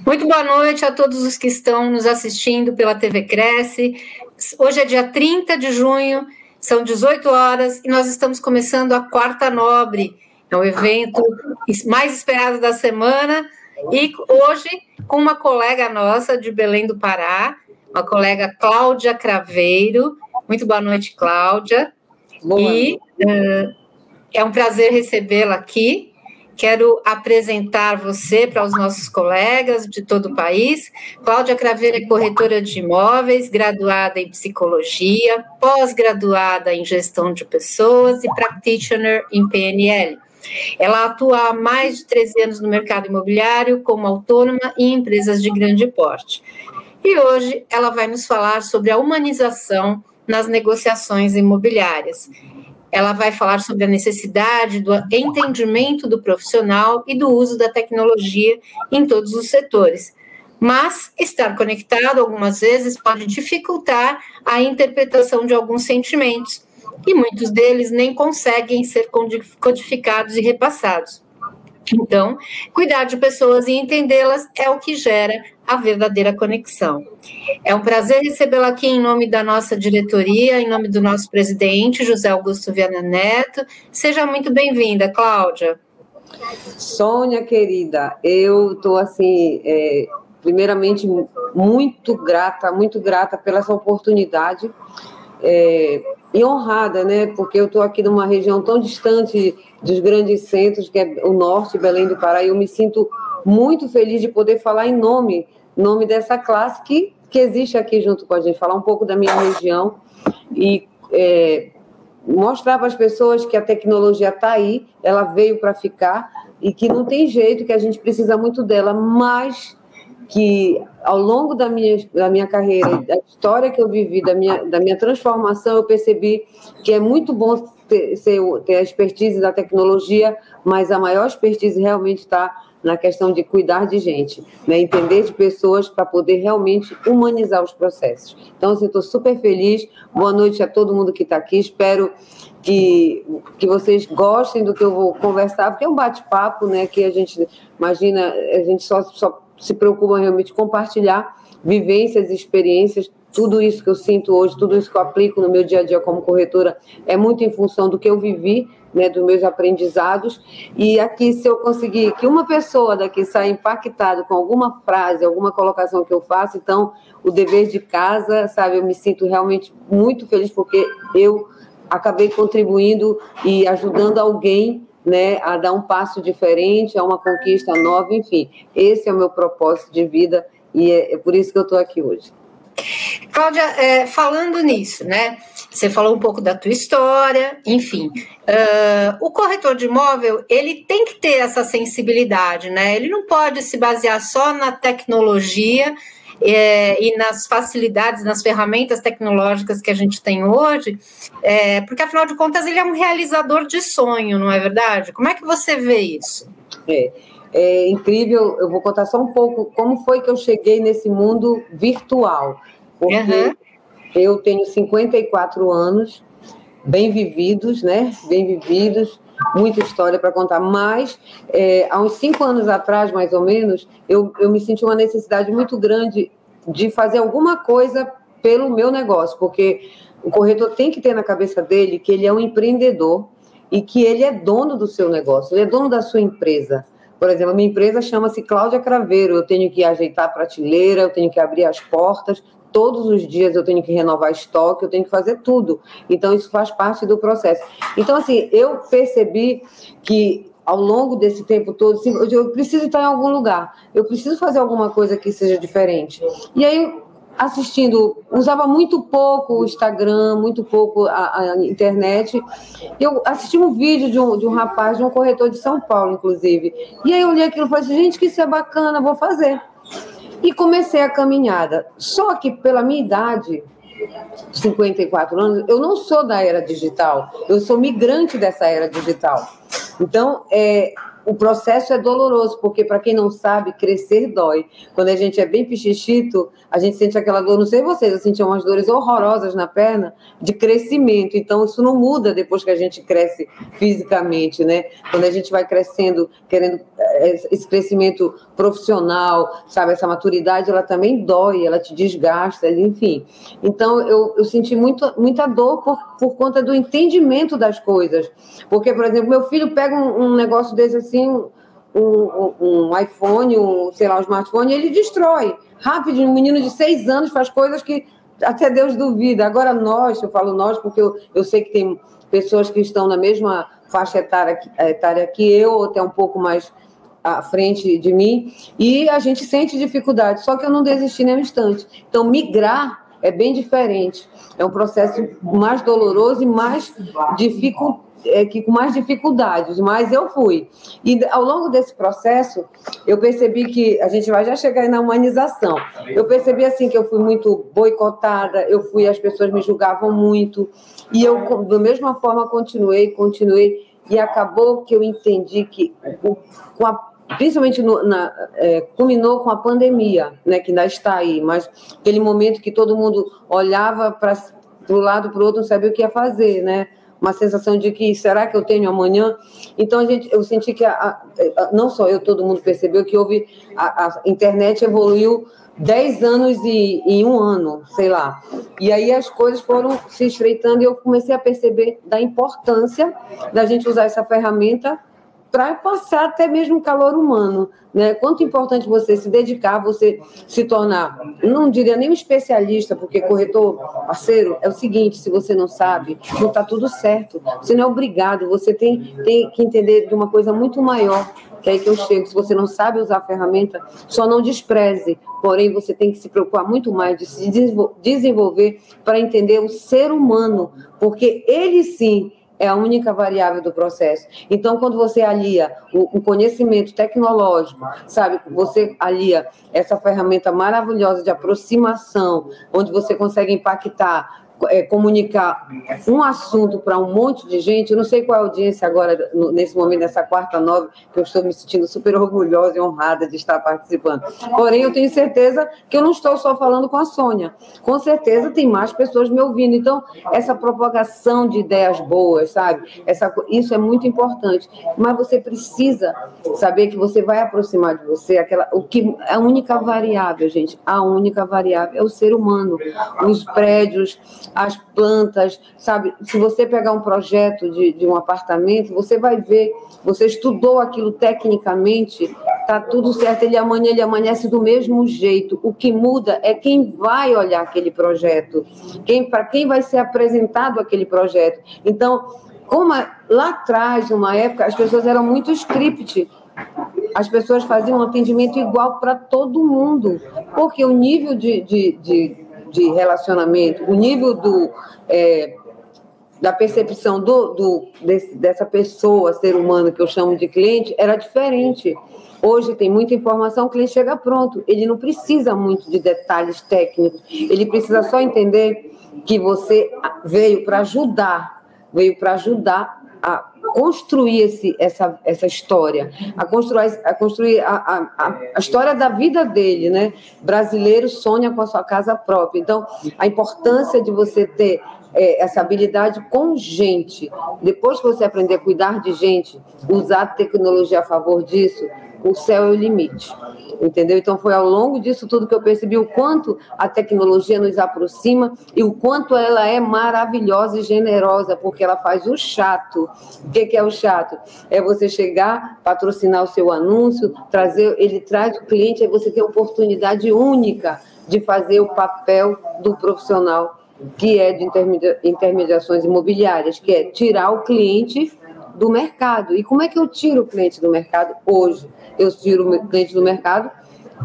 Muito boa noite a todos os que estão nos assistindo pela TV Cresce. Hoje é dia 30 de junho, são 18 horas e nós estamos começando a Quarta Nobre. É o evento mais esperado da semana e hoje com uma colega nossa de Belém do Pará, uma colega Cláudia Craveiro. Muito boa noite, Cláudia. Boa e uh, é um prazer recebê-la aqui. Quero apresentar você para os nossos colegas de todo o país. Cláudia Craveira é corretora de imóveis, graduada em psicologia, pós-graduada em gestão de pessoas e practitioner em PNL. Ela atua há mais de 13 anos no mercado imobiliário como autônoma e em empresas de grande porte. E hoje ela vai nos falar sobre a humanização nas negociações imobiliárias ela vai falar sobre a necessidade do entendimento do profissional e do uso da tecnologia em todos os setores. Mas estar conectado algumas vezes pode dificultar a interpretação de alguns sentimentos, e muitos deles nem conseguem ser codificados e repassados. Então, cuidar de pessoas e entendê-las é o que gera a verdadeira conexão. É um prazer recebê-la aqui em nome da nossa diretoria, em nome do nosso presidente, José Augusto Viana Neto. Seja muito bem-vinda, Cláudia. Sônia, querida, eu estou assim, é, primeiramente, muito grata, muito grata pela essa oportunidade. É, e honrada, né? Porque eu estou aqui numa região tão distante dos grandes centros, que é o norte, Belém do Pará, e eu me sinto muito feliz de poder falar em nome, nome dessa classe que, que existe aqui junto com a gente, falar um pouco da minha região e é, mostrar para as pessoas que a tecnologia está aí, ela veio para ficar e que não tem jeito, que a gente precisa muito dela, mas que ao longo da minha, da minha carreira, da história que eu vivi, da minha, da minha transformação, eu percebi que é muito bom ter, ter a expertise da tecnologia, mas a maior expertise realmente está na questão de cuidar de gente, né? entender de pessoas para poder realmente humanizar os processos. Então, assim, estou super feliz. Boa noite a todo mundo que está aqui. Espero que, que vocês gostem do que eu vou conversar, porque é um bate-papo, né? Que a gente imagina, a gente só, só se preocupa realmente compartilhar vivências experiências. Tudo isso que eu sinto hoje, tudo isso que eu aplico no meu dia a dia como corretora, é muito em função do que eu vivi, né, dos meus aprendizados. E aqui, se eu conseguir que uma pessoa daqui saia impactada com alguma frase, alguma colocação que eu faço, então o dever de casa, sabe, eu me sinto realmente muito feliz porque eu acabei contribuindo e ajudando alguém né, a dar um passo diferente, a uma conquista nova, enfim. Esse é o meu propósito de vida e é, é por isso que eu estou aqui hoje. Cláudia, é, falando nisso, né? Você falou um pouco da tua história, enfim. Uh, o corretor de imóvel, ele tem que ter essa sensibilidade, né? Ele não pode se basear só na tecnologia é, e nas facilidades, nas ferramentas tecnológicas que a gente tem hoje, é, porque afinal de contas ele é um realizador de sonho, não é verdade? Como é que você vê isso? É, é incrível, eu vou contar só um pouco como foi que eu cheguei nesse mundo virtual, porque uhum. Eu tenho 54 anos, bem vividos, né? Bem vividos, muita história para contar, mas é, há uns cinco anos atrás, mais ou menos, eu, eu me senti uma necessidade muito grande de fazer alguma coisa pelo meu negócio, porque o corretor tem que ter na cabeça dele que ele é um empreendedor e que ele é dono do seu negócio, ele é dono da sua empresa. Por exemplo, a minha empresa chama-se Cláudia Craveiro. Eu tenho que ajeitar a prateleira, eu tenho que abrir as portas, todos os dias eu tenho que renovar estoque, eu tenho que fazer tudo. Então, isso faz parte do processo. Então, assim, eu percebi que ao longo desse tempo todo, assim, eu preciso estar em algum lugar, eu preciso fazer alguma coisa que seja diferente. E aí, assistindo, usava muito pouco o Instagram, muito pouco a, a internet. Eu assisti um vídeo de um, de um rapaz, de um corretor de São Paulo, inclusive. E aí eu olhei aquilo e falei assim, gente, que isso é bacana, vou fazer. E comecei a caminhada. Só que pela minha idade, 54 anos, eu não sou da era digital, eu sou migrante dessa era digital. Então, é, o processo é doloroso, porque para quem não sabe, crescer dói. Quando a gente é bem pichichito, a gente sente aquela dor, não sei vocês, eu senti umas dores horrorosas na perna de crescimento. Então, isso não muda depois que a gente cresce fisicamente, né? Quando a gente vai crescendo, querendo eh, esse crescimento profissional, sabe? Essa maturidade, ela também dói, ela te desgasta, enfim. Então, eu, eu senti muito, muita dor por, por conta do entendimento das coisas. Porque, por exemplo, meu filho pega um, um negócio desse assim, assim um, um, um iPhone, um, sei lá, um smartphone, ele destrói. Rápido, um menino de seis anos faz coisas que até Deus duvida. Agora nós, eu falo nós porque eu, eu sei que tem pessoas que estão na mesma faixa etária, etária que eu, ou até um pouco mais à frente de mim, e a gente sente dificuldade, só que eu não desisti nem um instante. Então, migrar é bem diferente. É um processo mais doloroso e mais dificultoso é, que com mais dificuldades, mas eu fui. E ao longo desse processo, eu percebi que a gente vai já chegar aí na humanização. Eu percebi assim que eu fui muito boicotada, eu fui, as pessoas me julgavam muito, e eu da mesma forma continuei, continuei, e acabou que eu entendi que com a principalmente no, na, é, culminou com a pandemia, né, que ainda está aí, mas aquele momento que todo mundo olhava para o lado para o outro, não sabia o que ia fazer, né? Uma sensação de que será que eu tenho amanhã? Então a gente, eu senti que a, a, não só eu, todo mundo percebeu que houve a, a internet evoluiu 10 anos e, e, um ano, sei lá. E aí as coisas foram se estreitando e eu comecei a perceber da importância da gente usar essa ferramenta para passar até mesmo calor humano. Né? Quanto importante você se dedicar, você se tornar, não diria nem um especialista, porque corretor parceiro é o seguinte: se você não sabe, não está tudo certo. Você não é obrigado, você tem, tem que entender de uma coisa muito maior. Que é aí que eu chego. Se você não sabe usar a ferramenta, só não despreze. Porém, você tem que se preocupar muito mais de se desenvolver para entender o ser humano, porque ele sim é a única variável do processo. Então, quando você alia o, o, conhecimento tecnológico, sabe, você alia essa ferramenta maravilhosa de aproximação, onde você consegue impactar é, comunicar um assunto para um monte de gente. Eu não sei qual é a audiência agora, nesse momento, nessa quarta nove, que eu estou me sentindo super orgulhosa e honrada de estar participando. Porém, eu tenho certeza que eu não estou só falando com a Sônia. Com certeza tem mais pessoas me ouvindo. Então, essa propagação de ideias boas, sabe? Essa, isso é muito importante. Mas você precisa saber que você vai aproximar de você aquela, o que a única variável, gente, a única variável é o ser humano. Os prédios, as plantas, sabe? Se você pegar um projeto de, de um apartamento, você vai ver, você estudou aquilo tecnicamente, tá tudo certo, ele amanhã ele amanhece do mesmo jeito. O que muda é quem vai olhar aquele projeto, quem para quem vai ser apresentado aquele projeto. Então, como lá atrás, numa época, as pessoas eram muito script. As pessoas faziam um atendimento igual para todo mundo, porque o nível de, de, de de relacionamento, o nível do, é, da percepção do, do desse, dessa pessoa, ser humano que eu chamo de cliente, era diferente. Hoje tem muita informação, o cliente chega pronto. Ele não precisa muito de detalhes técnicos. Ele precisa só entender que você veio para ajudar, veio para ajudar a construir esse, essa, essa história, a construir, a, construir a, a, a história da vida dele, né? Brasileiro sonha com a sua casa própria. Então, a importância de você ter é, essa habilidade com gente. Depois que você aprender a cuidar de gente, usar tecnologia a favor disso, o céu é o limite. Entendeu? Então foi ao longo disso tudo que eu percebi o quanto a tecnologia nos aproxima e o quanto ela é maravilhosa e generosa, porque ela faz o chato. O que é o chato? É você chegar, patrocinar o seu anúncio, trazer, ele traz o cliente, aí você tem a oportunidade única de fazer o papel do profissional que é de intermediações imobiliárias, que é tirar o cliente do mercado. E como é que eu tiro o cliente do mercado hoje? Eu tiro o cliente do mercado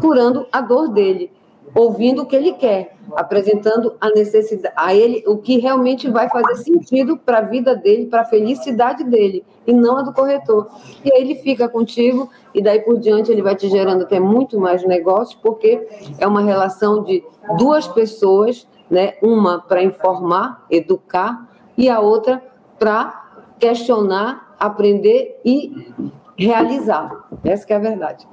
curando a dor dele. ouvindo o que ele quer, apresentando a necessidade a ele o que realmente vai fazer sentido para a vida dele, para a felicidade dele e não a do corretor. E aí ele fica contigo e daí por diante ele vai te gerando até muito mais negócio, porque é uma relação de duas pessoas, né? Uma para informar, educar e a outra para questionar, aprender e realizar. Essa é a verdade.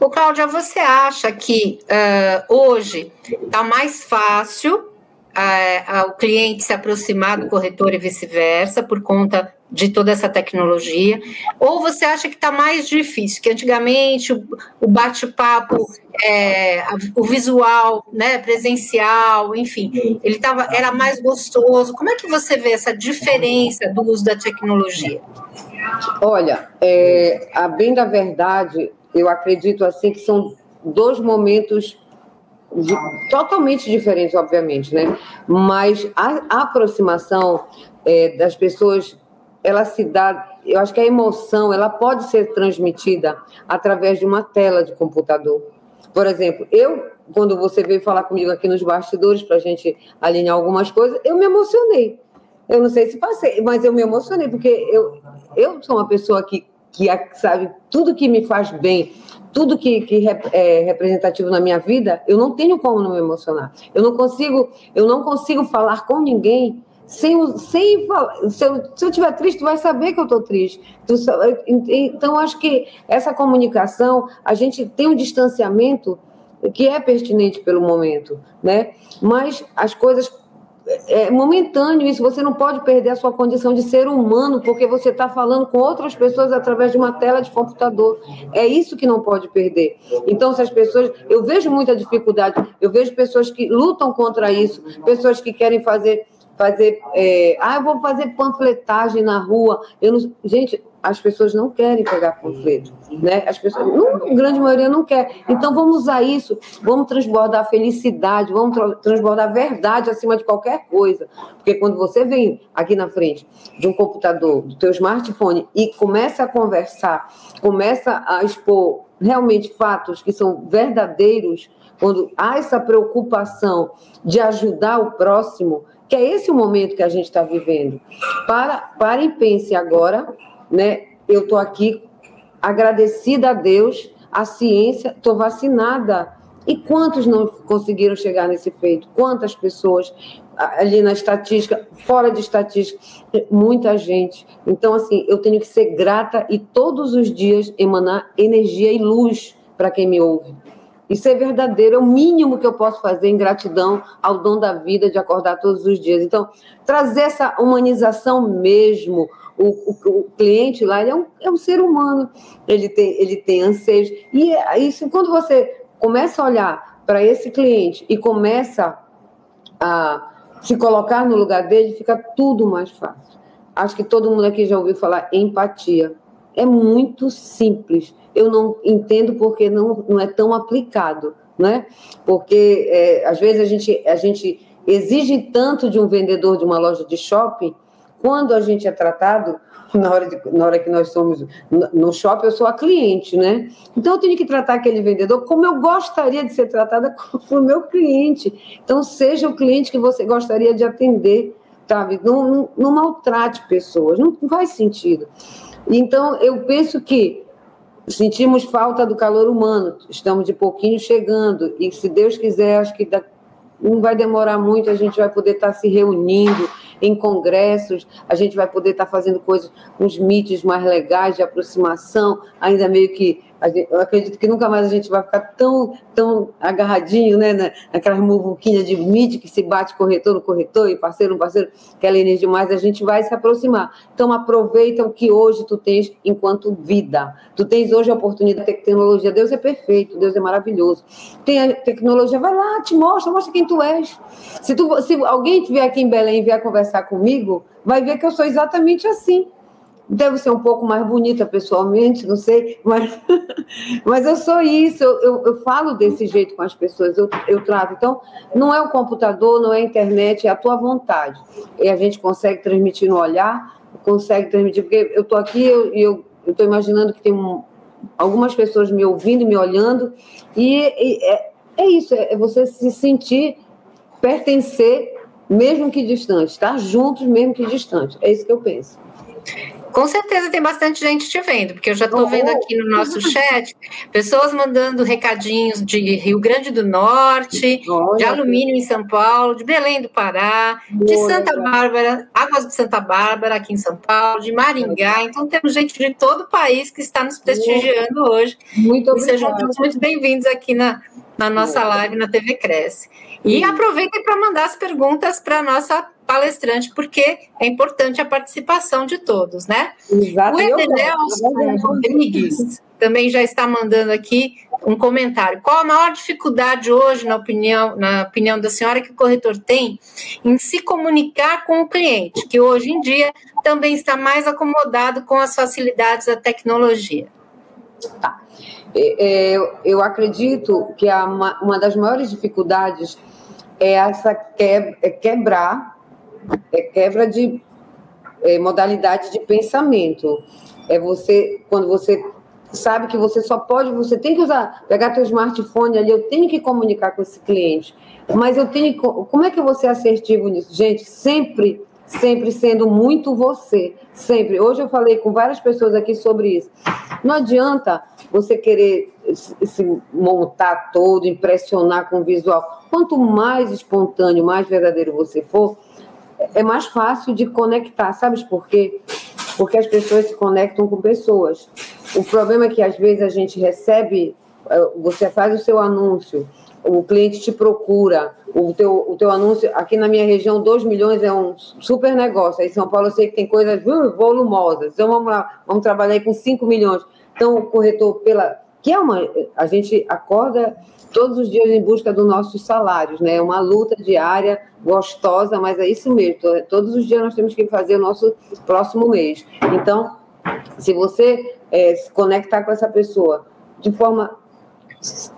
O Cláudia, você acha que uh, hoje está mais fácil uh, o cliente se aproximar do corretor e vice-versa por conta de toda essa tecnologia? Ou você acha que está mais difícil? Que antigamente o, o bate-papo, é, o visual, né, presencial, enfim, ele tava, era mais gostoso. Como é que você vê essa diferença do uso da tecnologia? Olha, é, a bem da verdade, eu acredito assim que são dois momentos totalmente diferentes, obviamente, né? Mas a, a aproximação é, das pessoas, ela se dá. Eu acho que a emoção, ela pode ser transmitida através de uma tela de computador. Por exemplo, eu, quando você veio falar comigo aqui nos bastidores para a gente alinhar algumas coisas, eu me emocionei. Eu não sei se passei, mas eu me emocionei porque eu, eu sou uma pessoa que que sabe tudo que me faz bem, tudo que, que é representativo na minha vida, eu não tenho como não me emocionar. Eu não consigo, eu não consigo falar com ninguém sem, sem. Se eu, se eu tiver triste, tu vai saber que eu estou triste. Então, acho que essa comunicação, a gente tem um distanciamento que é pertinente pelo momento, né? Mas as coisas é momentâneo isso, você não pode perder a sua condição de ser humano porque você está falando com outras pessoas através de uma tela de computador. É isso que não pode perder. Então, se as pessoas. Eu vejo muita dificuldade, eu vejo pessoas que lutam contra isso, pessoas que querem fazer fazer, é, ah, eu vou fazer panfletagem na rua. Eu não, gente, as pessoas não querem pegar panfleto, né? As pessoas, não, a grande maioria não quer. Então vamos usar isso, vamos transbordar felicidade, vamos transbordar verdade acima de qualquer coisa. Porque quando você vem aqui na frente de um computador, do teu smartphone e começa a conversar, começa a expor realmente fatos que são verdadeiros, quando há essa preocupação de ajudar o próximo, que é esse o momento que a gente está vivendo. Para, para e pense agora, né? Eu estou aqui agradecida a Deus, a ciência, estou vacinada. E quantos não conseguiram chegar nesse feito? Quantas pessoas ali na estatística, fora de estatística, muita gente. Então, assim, eu tenho que ser grata e todos os dias emanar energia e luz para quem me ouve. Isso é verdadeiro, é o mínimo que eu posso fazer em gratidão ao dom da vida de acordar todos os dias. Então, trazer essa humanização mesmo. O, o, o cliente lá é, um, é um ser humano, ele tem, ele tem anseios. E é isso, quando você começa a olhar para esse cliente e começa a se colocar no lugar dele, fica tudo mais fácil. Acho que todo mundo aqui já ouviu falar empatia. É muito simples eu não entendo porque não, não é tão aplicado, né? Porque é, às vezes a gente, a gente exige tanto de um vendedor de uma loja de shopping, quando a gente é tratado, na hora, de, na hora que nós somos no shopping, eu sou a cliente, né? Então eu tenho que tratar aquele vendedor como eu gostaria de ser tratada como o meu cliente. Então, seja o cliente que você gostaria de atender, sabe? Não, não, não maltrate pessoas, não faz sentido. Então, eu penso que Sentimos falta do calor humano, estamos de pouquinho chegando, e se Deus quiser, acho que não vai demorar muito, a gente vai poder estar se reunindo em congressos, a gente vai poder estar fazendo coisas, uns meets mais legais de aproximação, ainda meio que eu acredito que nunca mais a gente vai ficar tão, tão agarradinho, né, naquelas muvuquinhas de mídia que se bate corretor no corretor e parceiro no parceiro, aquela energia mais, a gente vai se aproximar. Então, aproveita o que hoje tu tens enquanto vida. Tu tens hoje a oportunidade de tecnologia. Deus é perfeito, Deus é maravilhoso. Tem a tecnologia, vai lá, te mostra, mostra quem tu és. Se, tu, se alguém estiver aqui em Belém e vier conversar comigo, vai ver que eu sou exatamente assim Devo ser um pouco mais bonita pessoalmente, não sei, mas, mas eu sou isso, eu, eu, eu, falo desse jeito com as pessoas, eu, eu trato. Então, não é o computador, não é a internet, é a tua vontade. E a gente consegue transmitir no olhar, consegue transmitir, porque eu estou aqui e eu, eu estou imaginando que tem um, algumas pessoas me ouvindo, me olhando, e, e é, é isso, é você se sentir pertencer, mesmo que distante, estar tá? juntos, mesmo que distante. É isso que eu penso. Com certeza tem bastante gente te vendo, porque eu já estou vendo aqui no nosso chat pessoas mandando recadinhos de Rio Grande do Norte, de alumínio em São Paulo, de Belém do Pará, de Santa Bárbara, Águas de Santa Bárbara aqui em São Paulo, de Maringá. Então temos gente de todo o país que está nos prestigiando hoje. Muito obrigada. Sejam todos muito bem-vindos aqui na, na nossa live na TV Cresce. E aproveitem para mandar as perguntas para a nossa palestrante, porque é importante a participação de todos, né? Exato. O Edenelson Rodrigues também já está mandando aqui um comentário. Qual a maior dificuldade hoje, na opinião, na opinião da senhora, que o corretor tem em se comunicar com o cliente, que hoje em dia também está mais acomodado com as facilidades da tecnologia? Tá. É, é eu acredito que uma das maiores dificuldades é essa que, é quebrar é quebra de é, modalidade de pensamento. É você, quando você sabe que você só pode, você tem que usar, pegar teu smartphone ali, eu tenho que comunicar com esse cliente, mas eu tenho, como é que você é assertivo nisso? Gente, sempre, sempre sendo muito você, sempre. Hoje eu falei com várias pessoas aqui sobre isso. Não adianta você querer se montar todo, impressionar com o visual. Quanto mais espontâneo, mais verdadeiro você for, é mais fácil de conectar, sabes por quê? Porque as pessoas se conectam com pessoas. O problema é que às vezes a gente recebe, eh, você faz o seu anúncio, o cliente te procura, o teu, o teu anúncio, aqui na minha região, 2 milhões é um super negócio. Aí em São Paulo eu sei que tem coisas uh, volumosas. Então vamos lá, vamos trabalhar aí com 5 milhões. Então o corretor, pela. Que é uma. A gente acorda todos os dias em busca dos nossos salários, né? É uma luta diária, gostosa, mas é isso mesmo. Todos os dias nós temos que fazer o nosso próximo mês. Então, se você é, se conectar com essa pessoa de forma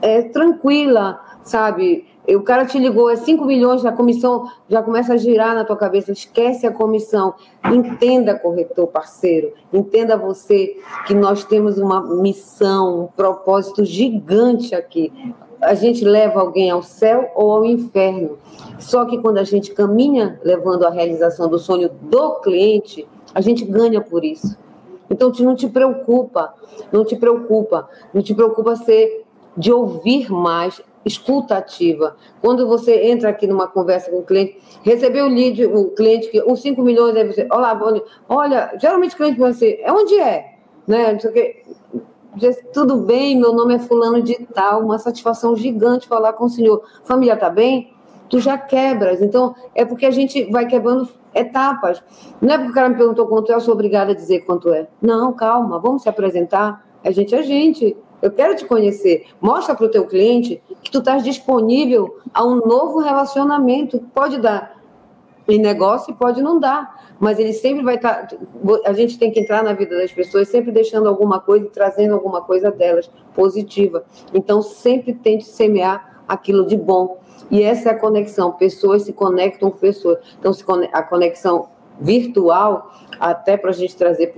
é, tranquila, sabe? O cara te ligou, é 5 milhões, a comissão já começa a girar na tua cabeça, esquece a comissão. Entenda, corretor parceiro, entenda você que nós temos uma missão, um propósito gigante aqui a gente leva alguém ao céu ou ao inferno. Só que quando a gente caminha levando a realização do sonho do cliente, a gente ganha por isso. Então, não te preocupa, não te preocupa, não te preocupa ser de ouvir mais, escuta ativa. Quando você entra aqui numa conversa com o cliente, recebeu o lead, o cliente que os 5 milhões, aí você, olá, olha, geralmente o cliente vai assim, é onde é? Né? Não sei o quê tudo bem, meu nome é fulano de tal, uma satisfação gigante falar com o senhor. Família tá bem? Tu já quebras. Então, é porque a gente vai quebrando etapas. Não é porque o cara me perguntou quanto é, eu sou obrigada a dizer quanto é. Não, calma, vamos se apresentar. A gente é gente. Eu quero te conhecer. Mostra para o teu cliente que tu estás disponível a um novo relacionamento. Pode dar em negócio e pode não dar mas ele sempre vai estar. Tá, a gente tem que entrar na vida das pessoas, sempre deixando alguma coisa e trazendo alguma coisa delas positiva. Então, sempre tente semear aquilo de bom. E essa é a conexão. Pessoas se conectam com pessoas. Então, a conexão virtual, até para a gente trazer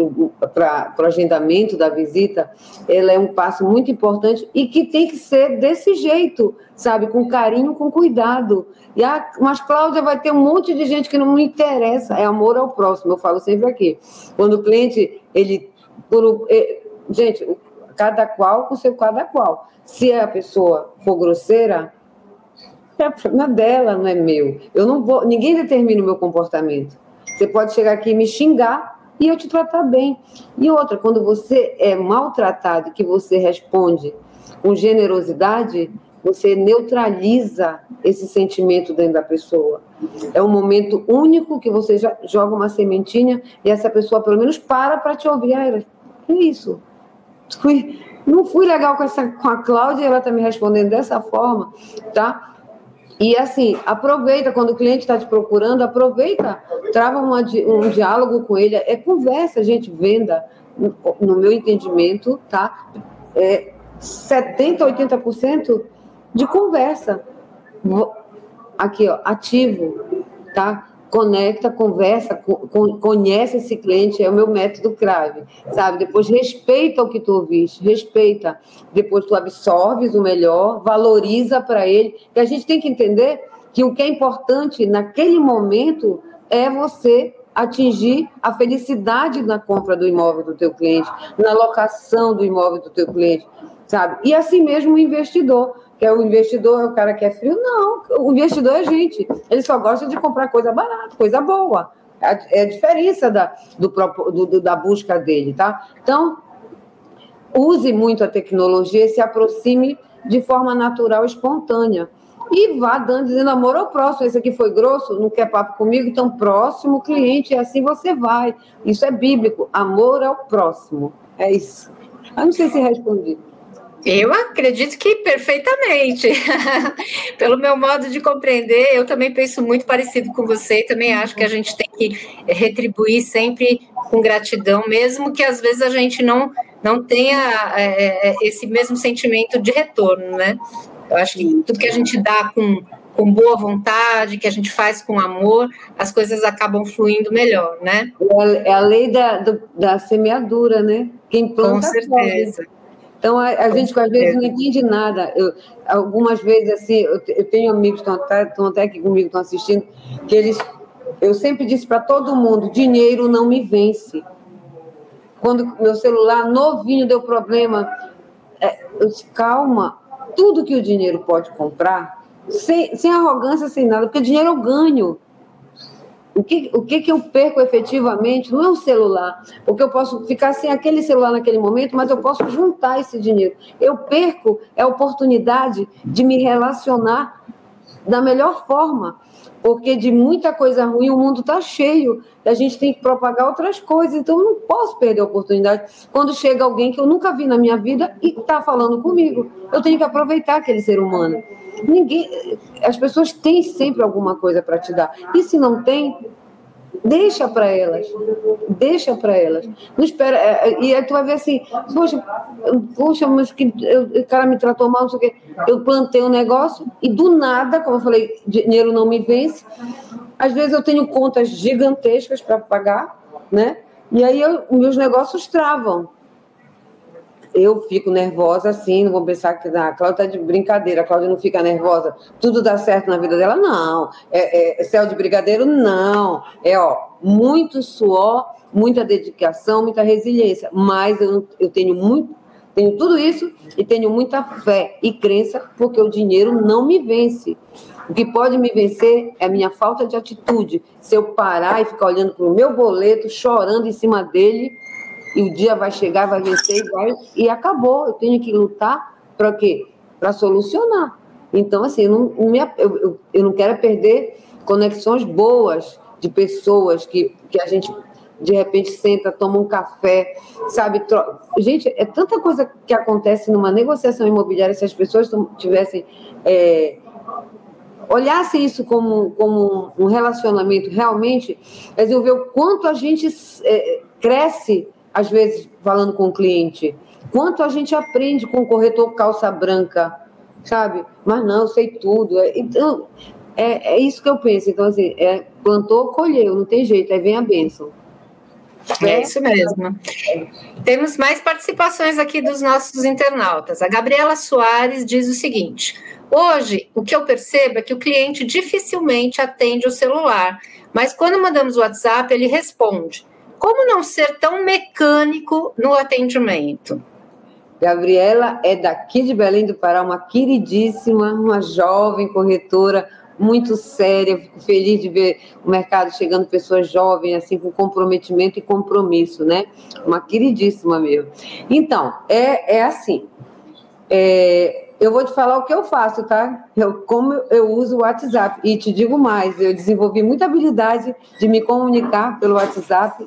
para o agendamento da visita, ela é um passo muito importante e que tem que ser desse jeito, sabe? Com carinho, com cuidado. E a, mas, Cláudia, vai ter um monte de gente que não me interessa. É amor ao próximo, eu falo sempre aqui. Quando o cliente, ele. Por, é, gente, cada qual com seu cada qual. Se a pessoa for grosseira, é problema dela, não é meu. Eu não vou, ninguém determina o meu comportamento. Você pode chegar aqui e me xingar e eu te tratar bem. E outra, quando você é maltratado e que você responde com generosidade, você neutraliza esse sentimento dentro da pessoa. É um momento único que você joga uma sementinha e essa pessoa pelo menos para para te ouvir. Ah, que isso? Fui, não fui legal com, essa, com a Cláudia, ela está me respondendo dessa forma, tá? E assim, aproveita, quando o cliente está te procurando, aproveita, trava uma, um diálogo com ele, é conversa, gente, venda, no meu entendimento, tá? É 70, 80% de conversa. Aqui, ó, ativo, tá? Conecta, conversa, conhece esse cliente, é o meu método crave, sabe? Depois respeita o que tu ouviste, respeita. Depois tu absorves o melhor, valoriza para ele. E a gente tem que entender que o que é importante naquele momento é você atingir a felicidade na compra do imóvel do teu cliente, na locação do imóvel do teu cliente, sabe? E assim mesmo o investidor, que é o investidor é o cara que é frio, não, o investidor é gente, ele só gosta de comprar coisa barata, coisa boa, é a diferença da, do, do, da busca dele, tá? Então, use muito a tecnologia se aproxime de forma natural, espontânea e vá dando, dizendo amor ao próximo. Esse aqui foi grosso, não quer papo comigo, então próximo cliente, e assim você vai. Isso é bíblico, amor ao próximo. É isso. Eu não sei se respondi. Eu acredito que perfeitamente. Pelo meu modo de compreender, eu também penso muito parecido com você e também acho que a gente tem que retribuir sempre com gratidão, mesmo que às vezes a gente não, não tenha é, é esse mesmo sentimento de retorno, né? Eu acho que tudo que a gente dá com, com boa vontade, que a gente faz com amor, as coisas acabam fluindo melhor, né? É, é a lei da, do, da semeadura, né? Quem planta, com certeza. Pode. Então, a, a gente, às vezes, não entende nada. Eu, algumas vezes, assim, eu, eu tenho amigos que estão até, estão até aqui comigo, estão assistindo, que eles... Eu sempre disse para todo mundo, dinheiro não me vence. Quando meu celular novinho deu problema, é, eu disse, calma, tudo que o dinheiro pode comprar, sem, sem arrogância, sem nada, porque dinheiro eu ganho. O que, o que, que eu perco efetivamente não é o celular, porque eu posso ficar sem aquele celular naquele momento, mas eu posso juntar esse dinheiro. Eu perco é a oportunidade de me relacionar da melhor forma porque de muita coisa ruim o mundo está cheio. A gente tem que propagar outras coisas, então eu não posso perder a oportunidade. Quando chega alguém que eu nunca vi na minha vida e está falando comigo, eu tenho que aproveitar aquele ser humano. Ninguém, as pessoas têm sempre alguma coisa para te dar. E se não tem, Deixa para elas. Deixa para elas. Não espera. É, é, e aí tu vai ver assim, poxa, poxa, mas que o cara me tratou mal, não sei o quê. Eu plantei um negócio e do nada, como eu falei, dinheiro não me vence. Às vezes eu tenho contas gigantescas para pagar, né? E aí eu, meus negócios travam eu fico nervosa assim, não vou pensar que ah, a Cláudia está de brincadeira, a Cláudia não fica nervosa, tudo dá certo na vida dela, não. É, é céu de brigadeiro, não. É ó, muito suor, muita dedicação, muita resiliência. Mas eu, eu tenho muito, tenho tudo isso e tenho muita fé e crença, porque o dinheiro não me vence. O que pode me vencer é a minha falta de atitude. Se eu parar e ficar olhando para o meu boleto, chorando em cima dele, e o dia vai chegar, vai vencer e vai, e acabou. Eu tenho que lutar para quê? Para solucionar. Então, assim, eu não, me, eu, eu, eu não quero perder conexões boas de pessoas que, que a gente de repente senta, toma um café, sabe? Tro... Gente, é tanta coisa que acontece numa negociação imobiliária se as pessoas tivessem. É, olhassem isso como, como um relacionamento realmente, eles iam ver o quanto a gente é, cresce às vezes, falando com o cliente. Quanto a gente aprende com o corretor calça branca, sabe? Mas não, eu sei tudo. É, então, é, é isso que eu penso. Então, assim, é, plantou, colheu, não tem jeito, aí vem a bênção. É isso mesmo. Temos mais participações aqui dos nossos internautas. A Gabriela Soares diz o seguinte: Hoje, o que eu percebo é que o cliente dificilmente atende o celular, mas quando mandamos o WhatsApp, ele responde. Como não ser tão mecânico no atendimento? Gabriela é daqui de Belém do Pará, uma queridíssima, uma jovem corretora muito séria. Fico feliz de ver o mercado chegando pessoas jovens, assim, com comprometimento e compromisso, né? Uma queridíssima mesmo. Então, é, é assim. É, eu vou te falar o que eu faço, tá? Eu, como eu uso o WhatsApp. E te digo mais, eu desenvolvi muita habilidade de me comunicar pelo WhatsApp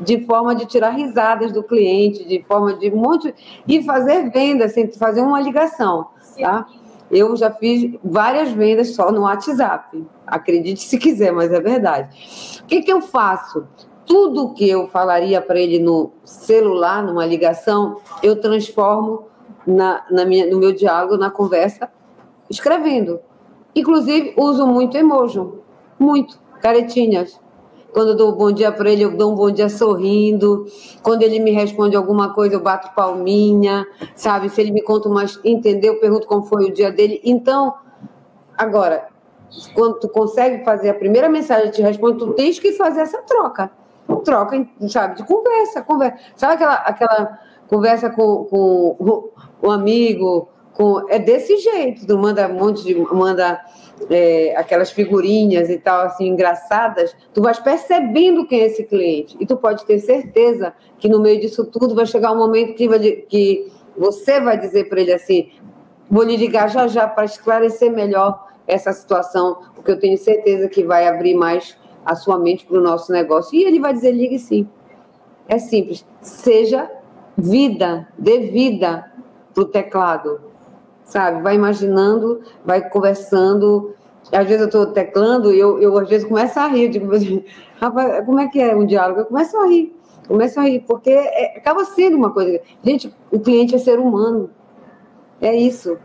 de forma de tirar risadas do cliente, de forma de um monte e fazer vendas, sem fazer uma ligação, tá? Eu já fiz várias vendas só no WhatsApp. Acredite se quiser, mas é verdade. O que, que eu faço? Tudo que eu falaria para ele no celular, numa ligação, eu transformo na, na minha, no meu diálogo, na conversa, escrevendo. Inclusive, uso muito emoji. Muito caretinhas. Quando eu dou um bom dia para ele, eu dou um bom dia sorrindo. Quando ele me responde alguma coisa, eu bato palminha, sabe? Se ele me conta mais, entendeu? Eu pergunto como foi o dia dele. Então, agora, quando tu consegue fazer a primeira mensagem, te responde, tu tens que fazer essa troca. Troca, sabe, de conversa, conversa. Sabe aquela, aquela conversa com, com um amigo, com, é desse jeito, tu manda um monte de. manda é, aquelas figurinhas e tal, assim, engraçadas, tu vais percebendo quem é esse cliente. E tu pode ter certeza que no meio disso tudo vai chegar um momento que, vai, que você vai dizer para ele assim: vou lhe ligar já já para esclarecer melhor essa situação, porque eu tenho certeza que vai abrir mais a sua mente para o nosso negócio. E ele vai dizer: ligue sim. É simples. Seja vida, dê vida para o teclado. Sabe? Vai imaginando, vai conversando. Às vezes eu estou teclando e eu, eu, às vezes, começo a rir. Digo, rapaz, como é que é um diálogo? Eu começo a rir. Começo a rir, porque é, acaba sendo uma coisa. Gente, o cliente é ser humano. É isso.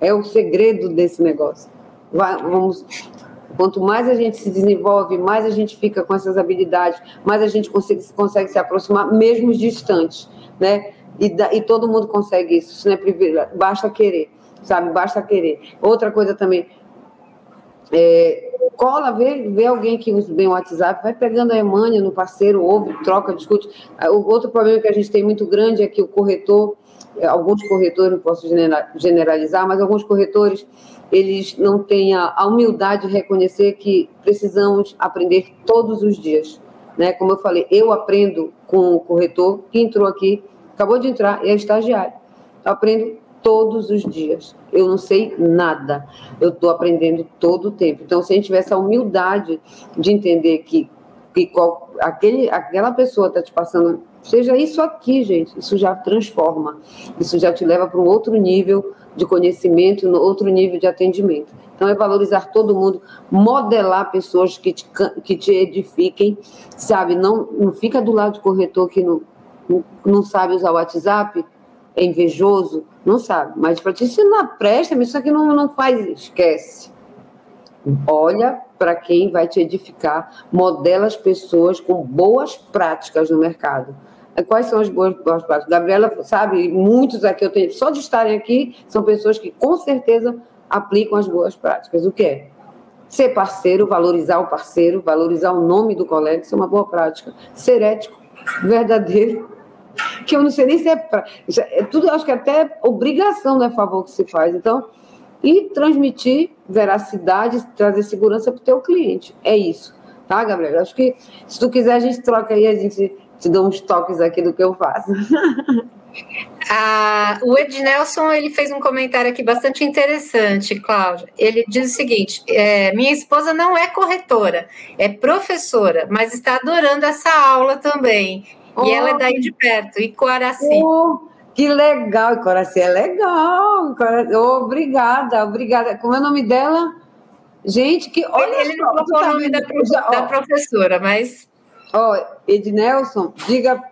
É o segredo desse negócio vamos Quanto mais a gente se desenvolve, mais a gente fica com essas habilidades, mais a gente consegue, consegue se aproximar, mesmo distantes, né? E, da, e todo mundo consegue isso, isso não é privilégio, basta querer, sabe? Basta querer. Outra coisa também, é, cola, vê, vê alguém que usa bem o WhatsApp, vai pegando a Emânia no parceiro, ouve, troca, discute. O outro problema que a gente tem muito grande é que o corretor, é, alguns corretores, não posso generalizar, mas alguns corretores eles não têm a humildade de reconhecer que precisamos aprender todos os dias. Né? Como eu falei, eu aprendo com o corretor que entrou aqui, acabou de entrar, é estagiário. Eu aprendo todos os dias. Eu não sei nada. Eu estou aprendendo todo o tempo. Então, se a gente tiver essa humildade de entender que, que qual, aquele, aquela pessoa está te passando, seja isso aqui, gente, isso já transforma. Isso já te leva para um outro nível de conhecimento, no outro nível de atendimento. Então, é valorizar todo mundo, modelar pessoas que te, que te edifiquem, sabe? Não, não fica do lado do corretor que não, não sabe usar o WhatsApp, é invejoso, não sabe. Mas para te ensinar, presta, mas isso aqui não, não faz, esquece. Olha para quem vai te edificar, modela as pessoas com boas práticas no mercado. Quais são as boas, boas práticas? Gabriela sabe, muitos aqui eu tenho, só de estarem aqui, são pessoas que com certeza aplicam as boas práticas. O que é? Ser parceiro, valorizar o parceiro, valorizar o nome do colega, isso é uma boa prática. Ser ético, verdadeiro, que eu não sei nem se é, pra, é tudo, acho que é até obrigação, não é favor que se faz. Então, e transmitir veracidade, trazer segurança para o teu cliente. É isso, tá, Gabriela? Acho que se tu quiser, a gente troca aí, a gente te dou uns toques aqui do que eu faço. Ah, o Ed Nelson ele fez um comentário aqui bastante interessante, Cláudia. Ele diz o seguinte: é, minha esposa não é corretora, é professora, mas está adorando essa aula também. Oh, e ela é daí de perto, Icoaraci. Oh, que legal, Icoaraci é legal. Oh, obrigada, obrigada. Como é o nome dela? Gente, que olha Ele, ele não colocou o nome da, da professora, mas Ó, oh, Ednelson, diga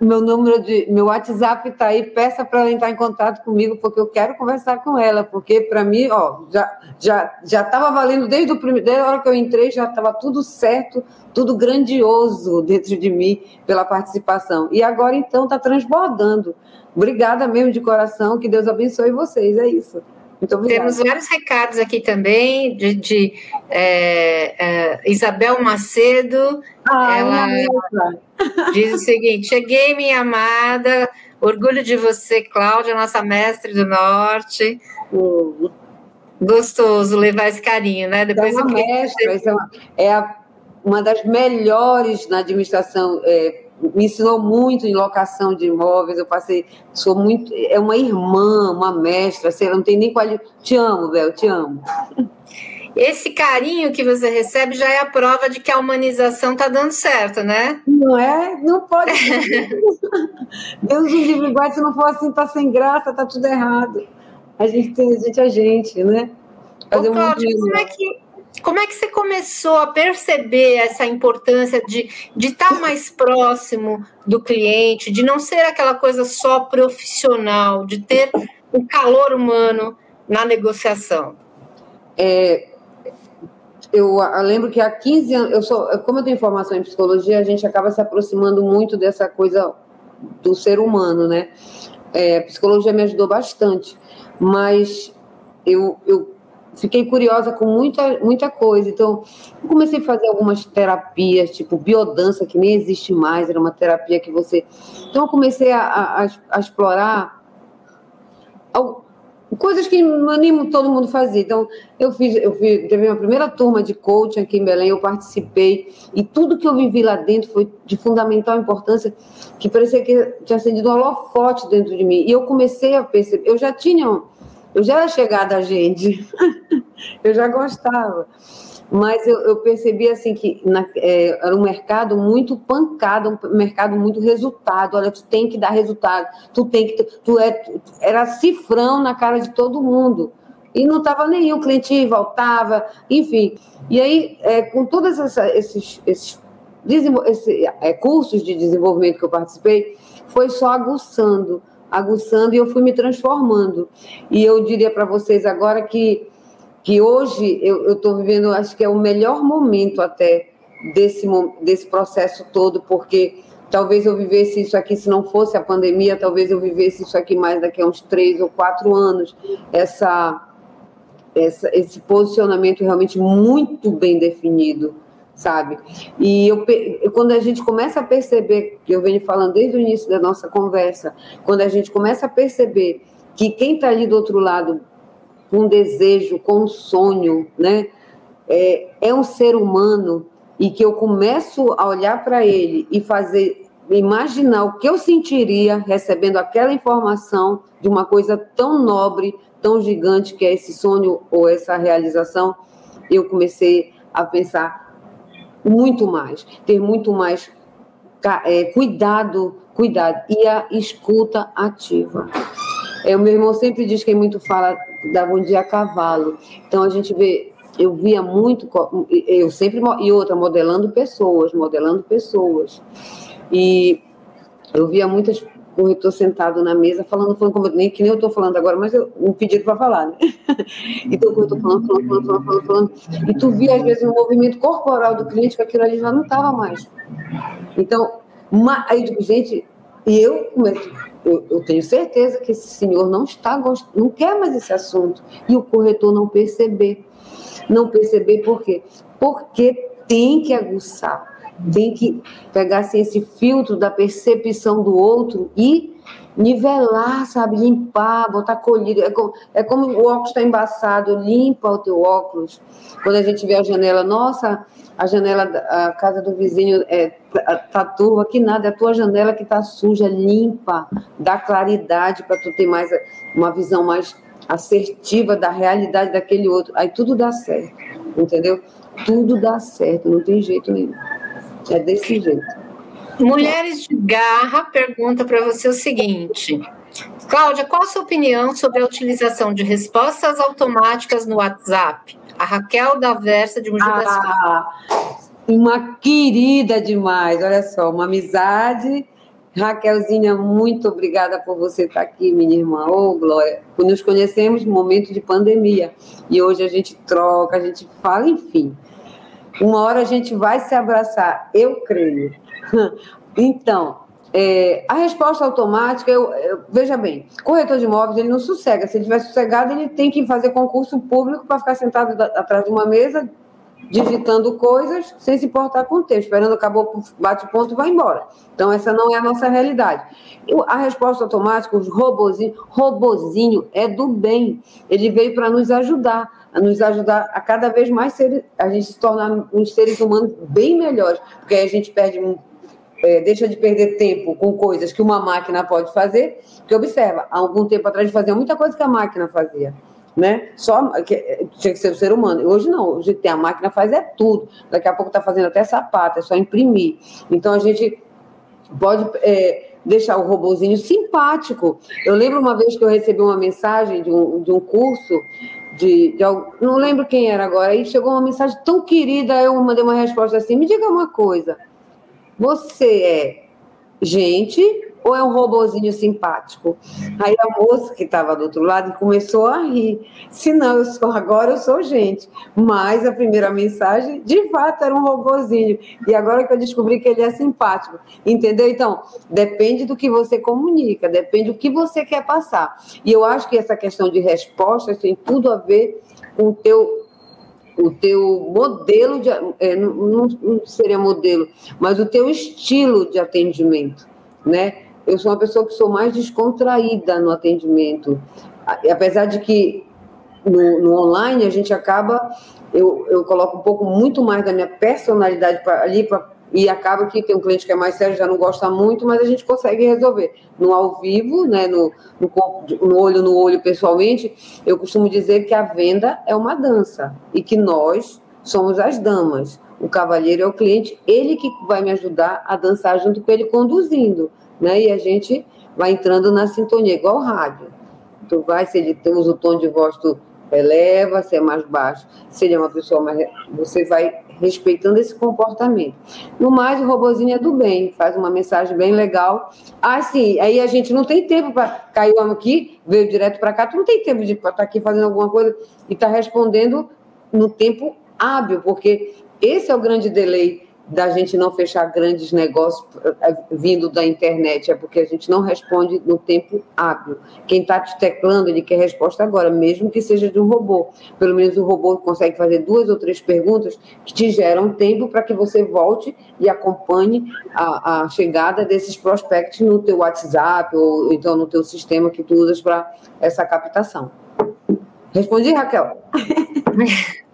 meu número de meu WhatsApp está aí, peça para ela entrar em contato comigo porque eu quero conversar com ela, porque para mim, ó, já já já estava valendo desde o primeiro, desde a hora que eu entrei, já estava tudo certo, tudo grandioso dentro de mim pela participação. E agora então está transbordando. Obrigada mesmo de coração, que Deus abençoe vocês, é isso. Muito obrigada. Temos vários recados aqui também de, de é, é, Isabel Macedo. Ah, ela diz o seguinte: cheguei, minha amada, orgulho de você, Cláudia, nossa mestre do norte. Uhum. Gostoso levar esse carinho, né? Depois é uma mestra, é, é a, uma das melhores na administração. É, me ensinou muito em locação de imóveis. Eu passei, sou muito, é uma irmã, uma mestra, sei, não tem nem qual. Te amo, Bel, te amo. Esse carinho que você recebe já é a prova de que a humanização está dando certo, né? Não é? Não pode. Deus nos livre se não for assim, tá sem graça, tá tudo errado. A gente tem, a gente é a gente, né? Fazer Ô, Cláudio, como é que como é que você começou a perceber essa importância de, de estar mais próximo do cliente, de não ser aquela coisa só profissional, de ter um calor humano na negociação? É, eu, eu, lembro que há 15 anos, eu sou, como eu tenho formação em psicologia, a gente acaba se aproximando muito dessa coisa do ser humano, né? É, a psicologia me ajudou bastante, mas eu, eu fiquei curiosa com muita, muita coisa. Então, comecei a fazer algumas terapias, tipo biodança, que nem existe mais, era uma terapia que você. Então, eu comecei a, a, a explorar coisas que nem todo mundo fazia. Então, eu fiz, eu fiz, teve uma primeira turma de coaching aqui em Belém, eu participei, e tudo que eu vivi lá dentro foi de fundamental importância, que parecia que tinha acendido um holofote dentro de mim. E eu comecei a perceber, eu já tinha, eu já era chegada a gente, eu já gostava. Mas eu, eu, percebi assim que na, é, era um mercado muito pancado, um mercado muito resultado. Olha, tu tem que dar resultado, tu tem que, tu é, tu, era cifrão na cara de todo mundo. E não estava nem o cliente voltava, enfim. E aí, é, com todos esses, esses, esses é, cursos de desenvolvimento que eu participei, foi só aguçando, aguçando e eu fui me transformando. E eu diria para vocês agora que que hoje eu estou vivendo, acho que é o melhor momento até desse, desse processo todo, porque talvez eu vivesse isso aqui se não fosse a pandemia, talvez eu vivesse isso aqui mais daqui a uns três ou quatro anos, essa, essa esse posicionamento realmente muito bem definido, sabe? E eu, quando a gente começa a perceber, que eu venho falando desde o início da nossa conversa, quando a gente começa a perceber que quem está ali do outro lado com um desejo, com um sonho, né? É, é um ser humano e que eu começo a olhar para ele e fazer, imaginar o que eu sentiria recebendo aquela informação de uma coisa tão nobre, tão gigante que é esse sonho ou essa realização, eu comecei a pensar muito mais, ter muito mais é, cuidado, cuidado e a escuta ativa. É, o meu irmão sempre diz que muito fala da bom dia a cavalo. Então a gente vê, eu via muito, eu sempre e outra modelando pessoas, modelando pessoas. E eu via muitas corretor sentado na mesa falando, falando como nem que nem eu estou falando agora, mas eu um pedido para falar, né? Então o corretor falando, falando, falando, falando, falando, falando, e tu via às vezes no movimento corporal do cliente que aquilo ali já não estava mais. Então, uma, aí eu digo, gente, e eu comecei eu, eu, tenho certeza que esse senhor não está não quer mais esse assunto e o corretor não perceber, não perceber por quê? Porque tem que aguçar, tem que pegar assim, esse filtro da percepção do outro e nivelar, sabe, limpar, botar colírio. É como, é como o óculos está embaçado, limpa o teu óculos. Quando a gente vê a janela, nossa, a janela, a casa do vizinho é, tá turva, que nada, é a tua janela que tá suja, limpa, dá claridade para tu ter mais uma visão mais assertiva da realidade daquele outro. Aí tudo dá certo, entendeu? Tudo dá certo, não tem jeito nenhum. É desse jeito. Mulheres de Garra pergunta para você o seguinte: Cláudia, qual a sua opinião sobre a utilização de respostas automáticas no WhatsApp? A Raquel da Versa de Mogi ah, Uma querida demais, olha só, uma amizade. Raquelzinha, muito obrigada por você estar aqui, minha irmã. Ô, oh, Glória, nos conhecemos no momento de pandemia e hoje a gente troca, a gente fala, enfim. Uma hora a gente vai se abraçar, eu creio. Então, é, a resposta automática, eu, eu, veja bem, corretor de imóveis ele não sossega. Se ele estiver sossegado, ele tem que fazer concurso público para ficar sentado da, atrás de uma mesa, digitando coisas, sem se importar com o texto, esperando acabou, bate ponto e vai embora. Então, essa não é a nossa realidade. A resposta automática, os robozinho, robozinho é do bem. Ele veio para nos ajudar, a nos ajudar a cada vez mais ser, a gente se tornar uns seres humanos bem melhores, porque aí a gente perde é, deixa de perder tempo com coisas que uma máquina pode fazer, que observa, há algum tempo atrás fazia muita coisa que a máquina fazia, né? Só que tinha que ser o ser humano. Hoje não, hoje tem a máquina faz é tudo. Daqui a pouco está fazendo até sapato, é só imprimir. Então a gente pode é, deixar o robozinho simpático. Eu lembro uma vez que eu recebi uma mensagem de um, de um curso de, de, não lembro quem era agora, aí chegou uma mensagem tão querida, eu mandei uma resposta assim, me diga uma coisa, você é gente ou é um robozinho simpático? Aí a moça que estava do outro lado começou a rir. Se não, eu sou agora eu sou gente. Mas a primeira mensagem, de fato, era um robozinho. E agora que eu descobri que ele é simpático. Entendeu? Então, depende do que você comunica, depende do que você quer passar. E eu acho que essa questão de respostas tem tudo a ver com o teu o teu modelo de é, não, não, seria modelo, mas o teu estilo de atendimento, né? Eu sou uma pessoa que sou mais descontraída no atendimento, apesar de que no, no online a gente acaba eu, eu coloco um pouco muito mais da minha personalidade pra, ali para e acaba que tem um cliente que é mais sério, já não gosta muito, mas a gente consegue resolver. No ao vivo, né, no, no, no olho no olho pessoalmente, eu costumo dizer que a venda é uma dança e que nós somos as damas. O cavalheiro é o cliente, ele que vai me ajudar a dançar junto com ele conduzindo, né? E a gente vai entrando na sintonia, igual rádio. Tu vai, se ele usa o tom de voz, tu eleva, se é mais baixo. Se ele é uma pessoa mais. Você vai respeitando esse comportamento. No mais, o robozinho é do bem, faz uma mensagem bem legal. Ah, sim, aí a gente não tem tempo para. Caiu aqui, veio direto para cá, tu não tem tempo de estar tá aqui fazendo alguma coisa e estar tá respondendo no tempo hábil, porque esse é o grande delay da gente não fechar grandes negócios eh, vindo da internet, é porque a gente não responde no tempo hábil. Quem está te teclando, ele quer resposta agora, mesmo que seja de um robô. Pelo menos o robô consegue fazer duas ou três perguntas que te geram tempo para que você volte e acompanhe a, a, chegada desses prospects no teu WhatsApp ou então no teu sistema que tu usas para essa captação. Respondi, Raquel?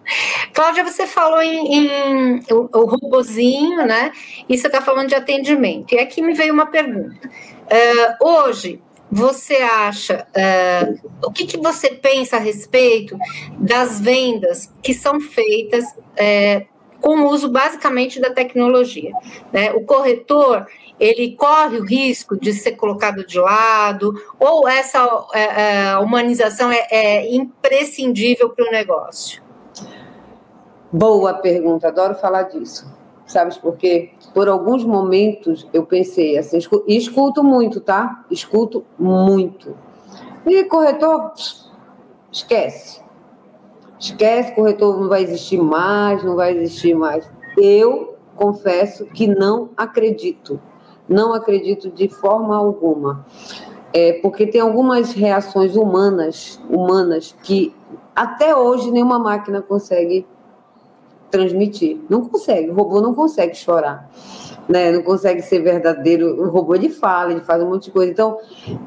Cláudia, você falou em, em o, o robozinho, né? E você está falando de atendimento. E aqui me veio uma pergunta. Uh, hoje, você acha, uh, o que, que, você pensa a respeito das vendas que são feitas uh, com o uso basicamente da tecnologia? Né? O corretor, ele corre o risco de ser colocado de lado, ou essa humanização é, é imprescindível para o negócio? Boa pergunta, adoro falar disso. Sabes por quê? Por alguns momentos eu pensei assim, e escuto muito, tá? Escuto muito. E corretor, esquece. Esquece, corretor não vai existir mais, não vai existir mais. Eu confesso que não acredito. Não acredito de forma alguma. É, porque tem algumas reações humanas, humanas que até hoje nenhuma máquina consegue transmitir. Não consegue, o robô não consegue chorar. Né, não consegue ser verdadeiro. O robô ele fala, ele faz um monte de coisa. Então,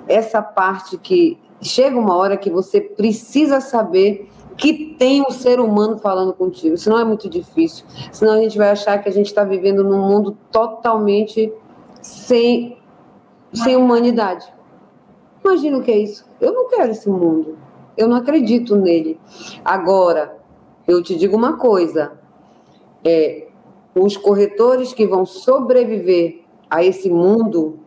essa parte que chega uma hora que você precisa saber que tem um ser humano falando contigo. Isso não é muito difícil. Senão a gente vai achar que a gente está vivendo num mundo totalmente sem, sem humanidade. Imagina o que é isso. Eu não quero esse mundo. Eu não acredito nele. Agora, eu te digo uma coisa: é, os corretores que vão sobreviver a esse mundo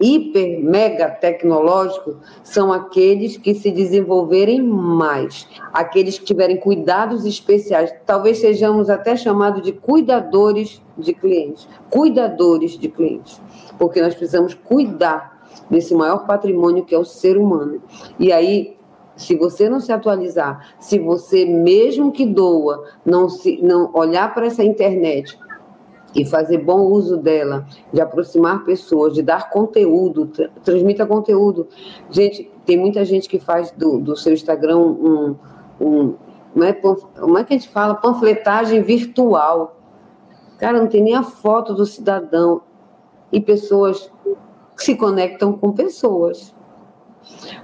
hiper, mega tecnológico são aqueles que se desenvolverem mais, aqueles que tiverem cuidados especiais. Talvez sejamos até chamados de cuidadores de clientes, cuidadores de clientes, porque nós precisamos cuidar desse maior patrimônio que é o ser humano. E aí se você não se atualizar, se você mesmo que doa, não se não olhar para essa internet e fazer bom uso dela, de aproximar pessoas, de dar conteúdo, tra transmita conteúdo. Gente, tem muita gente que faz do, do seu Instagram um, um como é, como é que a gente fala? Panfletagem virtual. Cara, não tem nem a foto do cidadão. E pessoas se conectam com pessoas.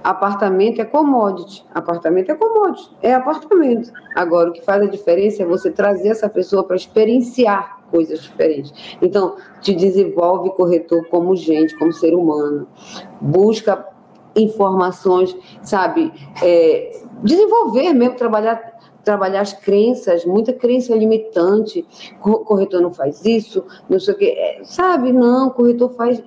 Apartamento é commodity. Apartamento é commodity. É apartamento. Agora, o que faz a diferença é você trazer essa pessoa para experienciar coisas diferentes. Então, te desenvolve corretor como gente, como ser humano. Busca informações, sabe? É, desenvolver mesmo, trabalhar trabalhar as crenças, muita crença limitante. Corretor não faz isso, não sei o quê. É, sabe, não, corretor faz.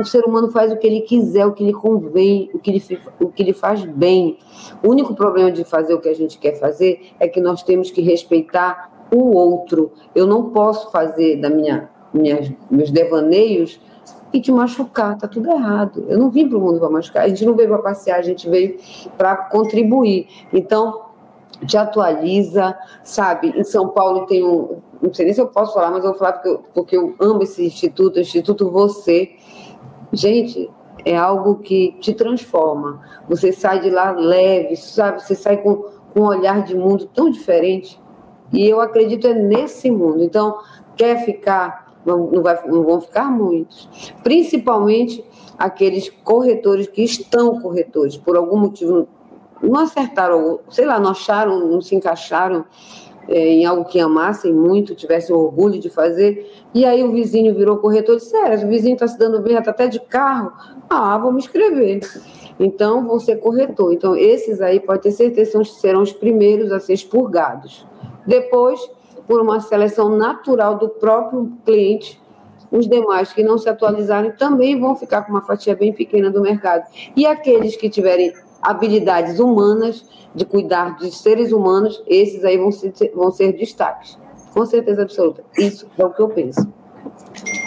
O ser humano faz o que ele quiser, o que lhe convém, o que lhe, o que lhe faz bem. O único problema de fazer o que a gente quer fazer é que nós temos que respeitar o outro. Eu não posso fazer da minha, meus devaneios e te machucar, tá tudo errado. Eu não vim para o mundo para machucar, a gente não veio para passear, a gente veio para contribuir. Então, te atualiza, sabe? Em São Paulo tem um, não sei nem se eu posso falar, mas eu vou falar porque eu, porque eu amo esse instituto, o Instituto Você. Gente, é algo que te transforma. Você sai de lá leve, sabe? Você sai com, com um olhar de mundo tão diferente. E eu acredito é nesse mundo. Então, quer ficar, não, não, vai, não vão ficar muitos. Principalmente aqueles corretores que estão corretores, por algum motivo não acertaram, sei lá, não acharam, não se encaixaram é, em algo que amassem muito, tivessem orgulho de fazer, e aí o vizinho virou corretor e disse, é, o vizinho está se dando bem, está até de carro, ah, vou me inscrever. Então, vou ser corretor. Então, esses aí, pode ter certeza, serão os primeiros a ser expurgados. Depois, por uma seleção natural do próprio cliente, os demais que não se atualizarem também vão ficar com uma fatia bem pequena do mercado. E aqueles que tiverem habilidades humanas, de cuidar de seres humanos, esses aí vão ser, vão ser destaques. Com certeza absoluta. Isso é o que eu penso.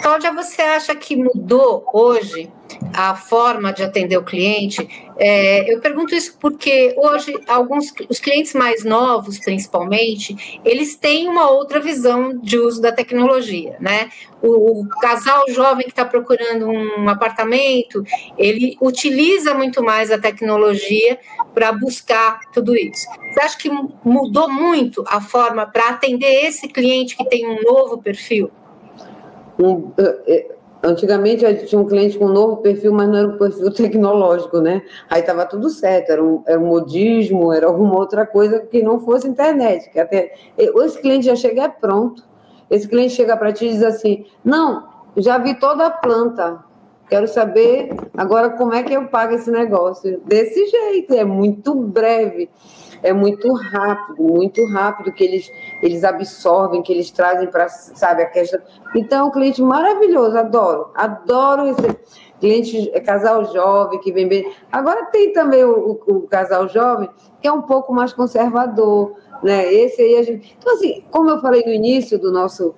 Cláudia, você acha que mudou hoje a forma de atender o cliente? É, eu pergunto isso porque hoje alguns os clientes mais novos, principalmente, eles têm uma outra visão de uso da tecnologia, né? O, o casal jovem que está procurando um apartamento, ele utiliza muito mais a tecnologia para buscar tudo isso. Você acha que mudou muito a forma para atender esse cliente que tem um novo perfil? Um, antigamente gente tinha um cliente com um novo perfil, mas não era um perfil tecnológico, né? Aí estava tudo certo, era um, era um modismo, era alguma outra coisa que não fosse internet. Que até esse cliente já chega é pronto. Esse cliente chega para ti e diz assim: não, já vi toda a planta. Quero saber agora como é que eu pago esse negócio. Desse jeito, é muito breve é muito rápido, muito rápido que eles, eles absorvem, que eles trazem para, sabe, a questão. Então, é cliente maravilhoso, adoro, adoro esse cliente, é casal jovem que vem bem. Agora tem também o, o, o, casal jovem que é um pouco mais conservador, né? Esse aí a gente. Então, assim, como eu falei no início do nosso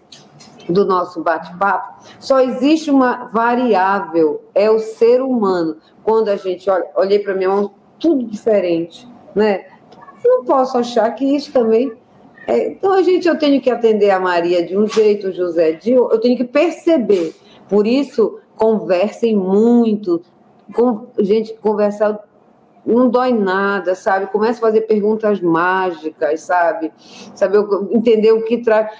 do nosso bate-papo, só existe uma variável, é o ser humano. Quando a gente olha, olhei para minha mão, tudo diferente, né? Não posso achar que isso também. É, então, a gente, eu tenho que atender a Maria de um jeito, o José de outro, eu tenho que perceber. Por isso, conversem muito. Com, gente, conversar não dói nada, sabe? Começa a fazer perguntas mágicas, sabe? Saber entender o que traz.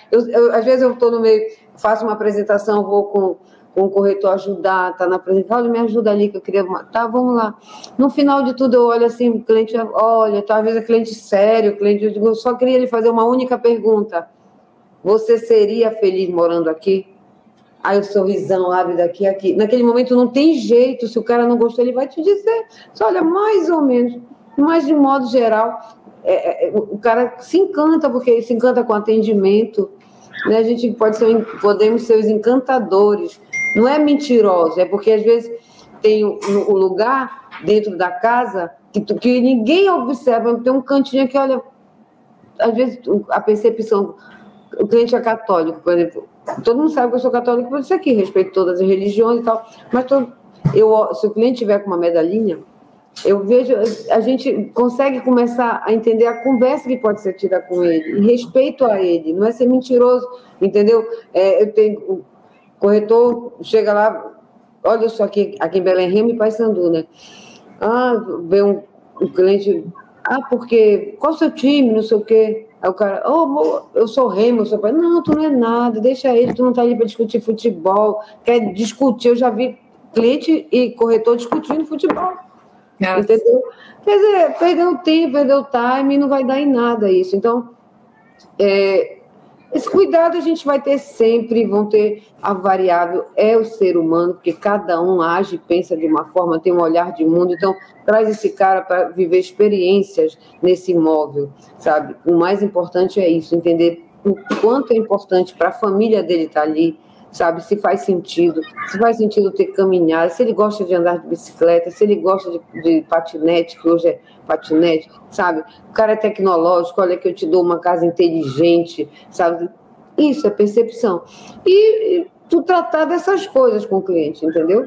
Às vezes eu estou no meio, faço uma apresentação, vou com com o corretor ajudar, tá na apresentação, olha, me ajuda ali que eu queria, tá, vamos lá. No final de tudo eu olho assim, o cliente, olha, talvez é cliente sério, cliente, eu digo, só queria lhe fazer uma única pergunta. Você seria feliz morando aqui? Aí o sorrisão abre daqui a aqui. Naquele momento não tem jeito, se o cara não gostou, ele vai te dizer. Só olha, mais ou menos, mas de modo geral, é, é, o cara se encanta, porque se encanta com atendimento, né? A gente pode ser, podemos ser os encantadores não é mentiroso, é porque às vezes tem o lugar dentro da casa que, que ninguém observa, tem um cantinho que olha, às vezes a percepção, o cliente é católico, por exemplo, todo mundo sabe que eu sou católico por isso aqui, respeito todas as religiões e tal, mas eu, se o cliente tiver com uma medalhinha, eu vejo, a gente consegue começar a entender a conversa que pode ser tida com ele, respeito a ele, não é ser mentiroso, entendeu? É, eu tenho corretor chega lá, olha só aqui, aqui em Belém Remo e Paysandu, né? Ah, vem um, um, cliente, ah, porque, qual o seu time, não sei o quê. Aí o cara, oh, eu sou Remo, eu sou pai. Não, tu não é nada, deixa ele, tu não tá ali para discutir futebol, quer discutir, eu já vi cliente e corretor discutindo futebol. Nossa. Entendeu? Quer dizer, perdeu tempo, perdeu time, não vai dar em nada isso. Então, é, esse cuidado a gente vai ter sempre, vão ter a variável é o ser humano, porque cada um age e pensa de uma forma, tem um olhar de mundo, então traz esse cara para viver experiências nesse imóvel, sabe? O mais importante é isso, entender o quanto é importante para a família dele estar tá ali, sabe? Se faz sentido, se faz sentido ter caminhado, se ele gosta de andar de bicicleta, se ele gosta de, de patinete, que hoje é patinete, sabe? O cara é tecnológico, olha que eu te dou uma casa inteligente, sabe? Isso é percepção. E tu tratar dessas coisas com o cliente, entendeu?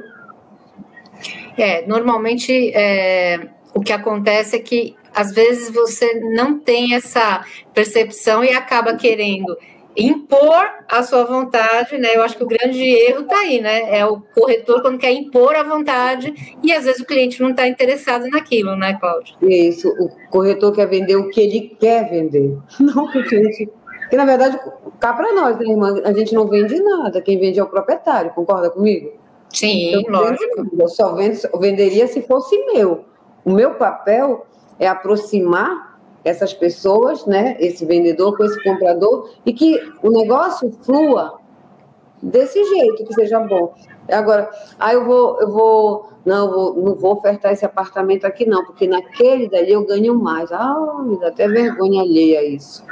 É, normalmente é, o que acontece é que às vezes você não tem essa percepção e acaba querendo impor a sua vontade, né? Eu acho que o grande erro está aí, né? É o corretor quando quer impor a vontade e às vezes o cliente não está interessado naquilo, né, Cláudio? Isso, o corretor quer vender o que ele quer vender, não o que o cliente. Porque, na verdade, cá para nós, né, irmã? A gente não vende nada, quem vende é o proprietário, concorda comigo? Sim, eu lógico. Eu só vendo, venderia se fosse meu. O meu papel é aproximar essas pessoas, né, esse vendedor com esse comprador, e que o negócio flua desse jeito, que seja bom. Agora, ah, eu vou, eu vou, não, eu vou, não vou ofertar esse apartamento aqui não, porque naquele dali eu ganho mais. Ah, me dá até vergonha alheia isso.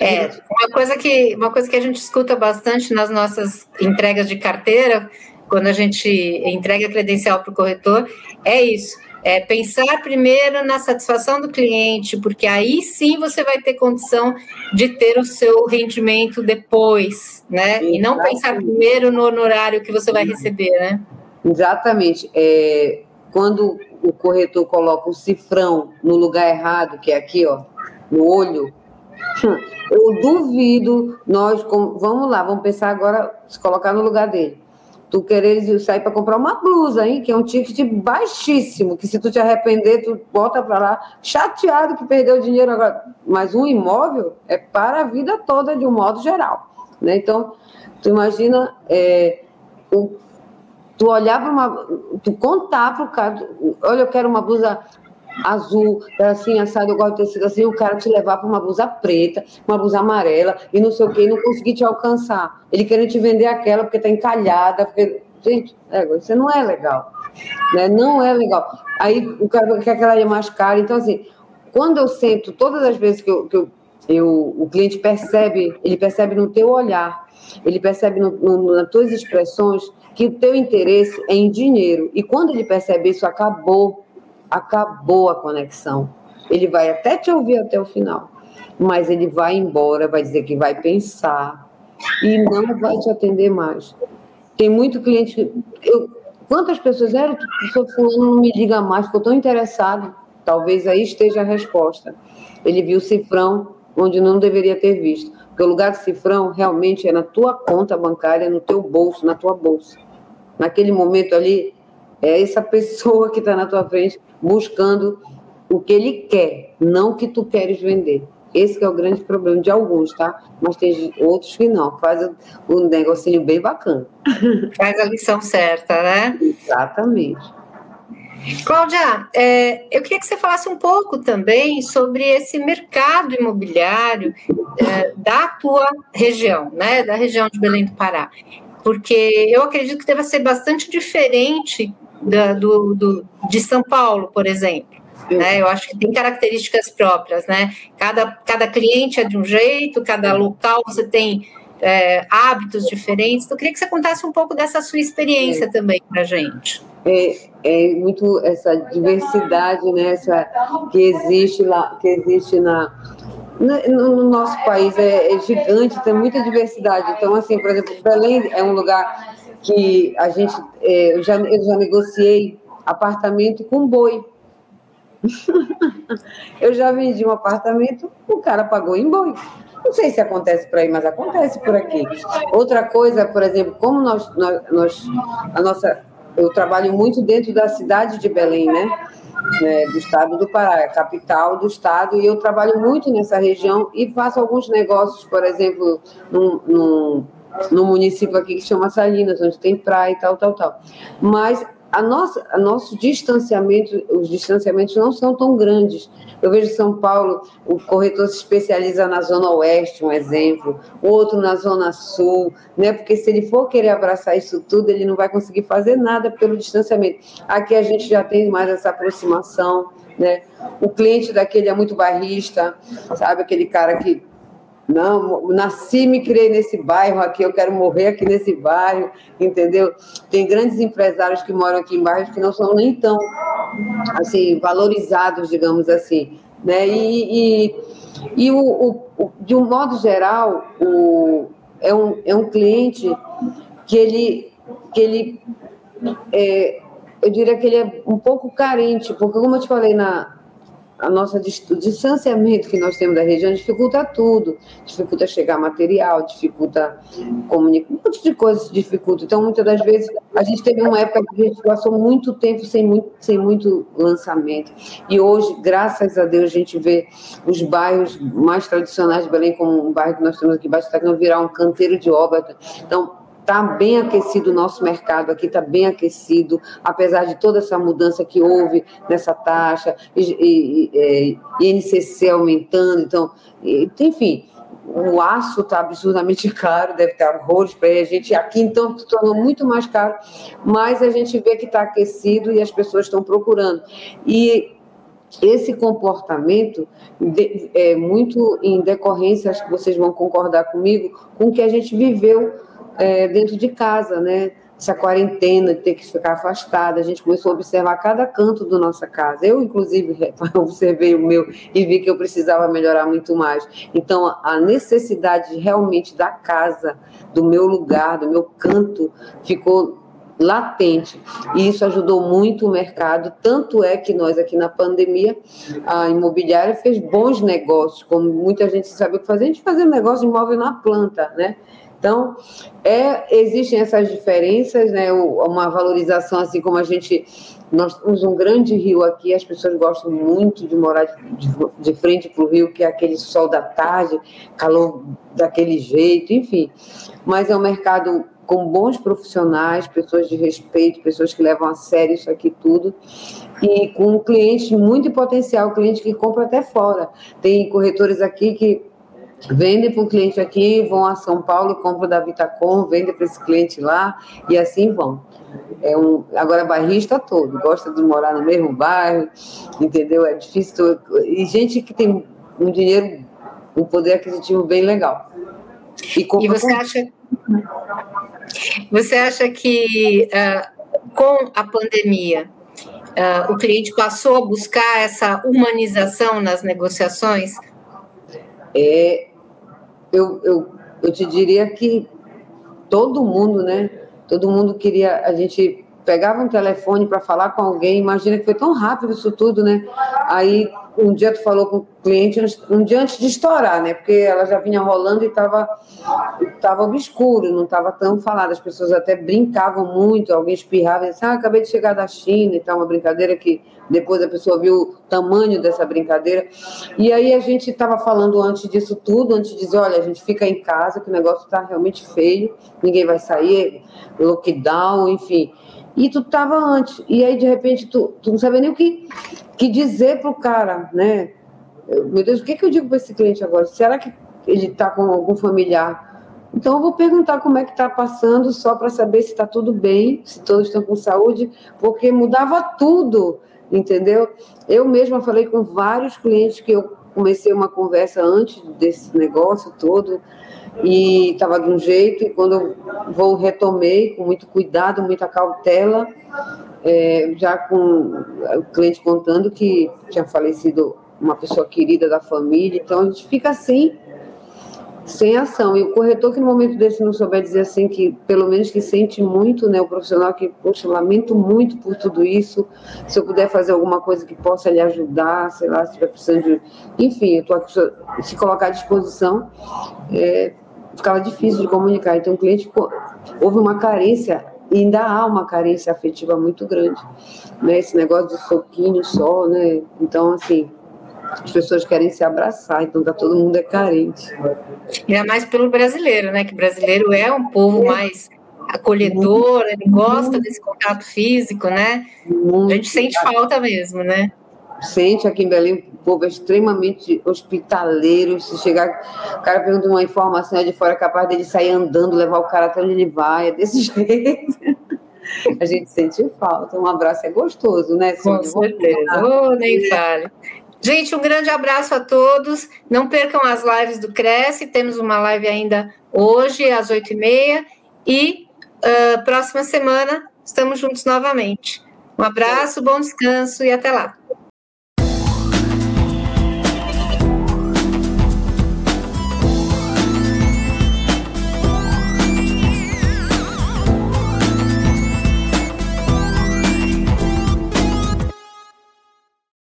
É, uma coisa que uma coisa que a gente escuta bastante nas nossas entregas de carteira, quando a gente entrega credencial para o corretor, é isso é pensar primeiro na satisfação do cliente, porque aí sim você vai ter condição de ter o seu rendimento depois, né? Exatamente. E não pensar primeiro no honorário que você vai receber, né? Exatamente. É, quando o corretor coloca o cifrão no lugar errado, que é aqui, ó, no olho, eu duvido nós, vamos lá, vamos pensar agora, se colocar no lugar dele tu quereres sair para comprar uma blusa, hein, que é um ticket baixíssimo, que se tu te arrepender, tu bota para lá, chateado que perdeu o dinheiro agora. Mas um imóvel é para a vida toda, de um modo geral. Né? Então, tu imagina, é, o, tu olhar para uma. Tu contar para o cara, olha, eu quero uma blusa azul, assim, assado, eu gosto de tecido assim, o cara te levar para uma blusa preta, uma blusa amarela, e não sei o que, e não conseguir te alcançar. Ele querendo te vender aquela porque está encalhada, porque. Gente, é, isso não é legal. Né? Não é legal. Aí o cara quer que ela ia mais cara. Então, assim, quando eu sento, todas as vezes que eu, que eu, eu o cliente percebe, ele percebe no teu olhar, ele percebe no, no, nas tuas expressões que o teu interesse é em dinheiro. E quando ele percebe isso, acabou acabou a conexão. Ele vai até te ouvir até o final, mas ele vai embora, vai dizer que vai pensar e não vai te atender mais. Tem muito cliente. Eu, quantas pessoas eram? Professor Fulano não me liga mais, ficou tão interessado. Talvez aí esteja a resposta. Ele viu o cifrão onde não deveria ter visto. Porque o lugar do cifrão realmente é na tua conta bancária, no teu bolso, na tua bolsa. Naquele momento ali, é essa pessoa que está na tua frente buscando o que ele quer, não o que tu queres vender. Esse é o grande problema de alguns, tá? Mas tem outros que não, faz um negocinho bem bacana. Faz a lição certa, né? Exatamente. Cláudia, é, eu queria que você falasse um pouco também sobre esse mercado imobiliário é, da tua região, né? Da região de Belém do Pará. Porque eu acredito que deve ser bastante diferente da, do, do, de São Paulo, por exemplo. Né? Eu acho que tem características próprias, né? Cada, cada cliente é de um jeito, cada local você tem é, hábitos diferentes. Então, eu queria que você contasse um pouco dessa sua experiência é. também para a gente. É, é muito essa diversidade, né? Essa, que existe lá, que existe na no, no nosso país é, é, gigante, tem muita diversidade. Então, assim, por exemplo, Belém é um lugar que a gente, é, eu, já, eu já negociei apartamento com boi. eu já vendi um apartamento, o cara pagou em boi. Não sei se acontece por aí, mas acontece por aqui. Outra coisa, por exemplo, como nós, nós, nós a nossa, eu trabalho muito dentro da cidade de Belém, né? né? do estado do Pará, é capital do estado, e eu trabalho muito nessa região e faço alguns negócios, por exemplo, num, num no município aqui que chama Salinas, onde tem praia e tal, tal, tal. Mas a nossa, a nosso distanciamento, os distanciamentos não são tão grandes. Eu vejo São Paulo, o corretor se especializa na zona oeste, um exemplo, outro na zona sul, né? Porque se ele for querer abraçar isso tudo, ele não vai conseguir fazer nada pelo distanciamento. Aqui a gente já tem mais essa aproximação, né? O cliente daquele é muito barrista, sabe aquele cara que não, nasci me criei nesse bairro aqui, eu quero morrer aqui nesse bairro, entendeu? Tem grandes empresários que moram aqui em bairros que não são nem tão assim, valorizados, digamos assim. Né? E, e, e o, o, de um modo geral, o, é um, é um cliente que ele, que ele é, eu diria que ele é um pouco carente, porque como eu te falei na, a nossa o distanciamento que nós temos da região dificulta tudo, dificulta chegar material, dificulta comunicar, um monte de coisas dificulta. Então, muitas das vezes, a gente teve uma época que a gente passou muito tempo sem muito, sem muito lançamento. E hoje, graças a Deus, a gente vê os bairros mais tradicionais de Belém, como o bairro que nós temos aqui embaixo, está virar um canteiro de obra. Então, Está bem aquecido o nosso mercado aqui, está bem aquecido, apesar de toda essa mudança que houve nessa taxa, e, e, e INCC aumentando, então, e, enfim, o aço está absurdamente caro, deve estar horrores para a gente. Aqui, então, se tornou muito mais caro, mas a gente vê que está aquecido e as pessoas estão procurando. E esse comportamento é muito em decorrência, acho que vocês vão concordar comigo, com o que a gente viveu é, dentro de casa, né? Essa quarentena ter que ficar afastada, a gente começou a observar cada canto da nossa casa. Eu, inclusive, observei o meu e vi que eu precisava melhorar muito mais. Então, a necessidade realmente da casa, do meu lugar, do meu canto, ficou latente. E isso ajudou muito o mercado. Tanto é que nós, aqui na pandemia, a imobiliária fez bons negócios, como muita gente sabe o que fazer, a gente fazia negócio de imóvel na planta, né? Então, é, existem essas diferenças, né? Uma valorização, assim como a gente. Nós temos um grande rio aqui, as pessoas gostam muito de morar de, de frente para o rio, que é aquele sol da tarde, calor daquele jeito, enfim. Mas é um mercado com bons profissionais, pessoas de respeito, pessoas que levam a sério isso aqui tudo, e com clientes muito potencial, cliente que compra até fora. Tem corretores aqui que Vende para o cliente aqui, vão a São Paulo, compram da Vitacom, vende para esse cliente lá e assim vão. É um, agora, bairrista todo, gosta de morar no mesmo bairro, entendeu? É difícil. E gente que tem um dinheiro, um poder aquisitivo bem legal. E, e você acha. Você acha que uh, com a pandemia uh, o cliente passou a buscar essa humanização nas negociações? É, eu, eu, eu te diria que todo mundo, né? Todo mundo queria. A gente pegava um telefone para falar com alguém, imagina que foi tão rápido isso tudo, né? Aí um dia tu falou com o cliente, um dia antes de estourar, né? Porque ela já vinha rolando e estava tava obscuro, não estava tão falado. As pessoas até brincavam muito, alguém espirrava e disse, ah, acabei de chegar da China e tal, uma brincadeira que depois a pessoa viu o tamanho dessa brincadeira. E aí a gente estava falando antes disso tudo, antes de dizer, olha, a gente fica em casa, que o negócio está realmente feio, ninguém vai sair, lockdown, enfim. E tu estava antes. E aí, de repente, tu, tu não sabia nem o que, que dizer para o cara, né? Meu Deus, o que, que eu digo para esse cliente agora? Será que ele está com algum familiar? Então, eu vou perguntar como é que está passando, só para saber se está tudo bem, se todos estão com saúde, porque mudava tudo, entendeu? Eu mesma falei com vários clientes que eu comecei uma conversa antes desse negócio todo, e estava de um jeito, e quando eu vou retomei com muito cuidado, muita cautela, é, já com o cliente contando que tinha falecido uma pessoa querida da família, então a gente fica assim, sem ação. E o corretor que no momento desse não souber dizer assim, que pelo menos que sente muito, né, o profissional que, poxa, lamento muito por tudo isso, se eu puder fazer alguma coisa que possa lhe ajudar, sei lá, se estiver precisando de... Enfim, eu estou aqui, se colocar à disposição, é, ficava difícil de comunicar. Então, o cliente ficou, houve uma carência, e ainda há uma carência afetiva muito grande, né? Esse negócio de soquinho só, né? Então, assim, as pessoas querem se abraçar, então tá todo mundo é carente. Ainda mais pelo brasileiro, né? Que o brasileiro é um povo mais acolhedor, ele gosta desse contato físico, né? A gente sente falta mesmo, né? Sente aqui em Belém povo é extremamente hospitaleiro. Se chegar, o cara pergunta uma informação é de fora, é capaz dele sair andando, levar o cara até onde ele vai, é desse jeito. A gente sente falta. Um abraço é gostoso, né? Com certeza. Oh, nem fale. Gente, um grande abraço a todos. Não percam as lives do Cresce. Temos uma live ainda hoje, às oito e meia. E uh, próxima semana estamos juntos novamente. Um abraço, bom descanso e até lá.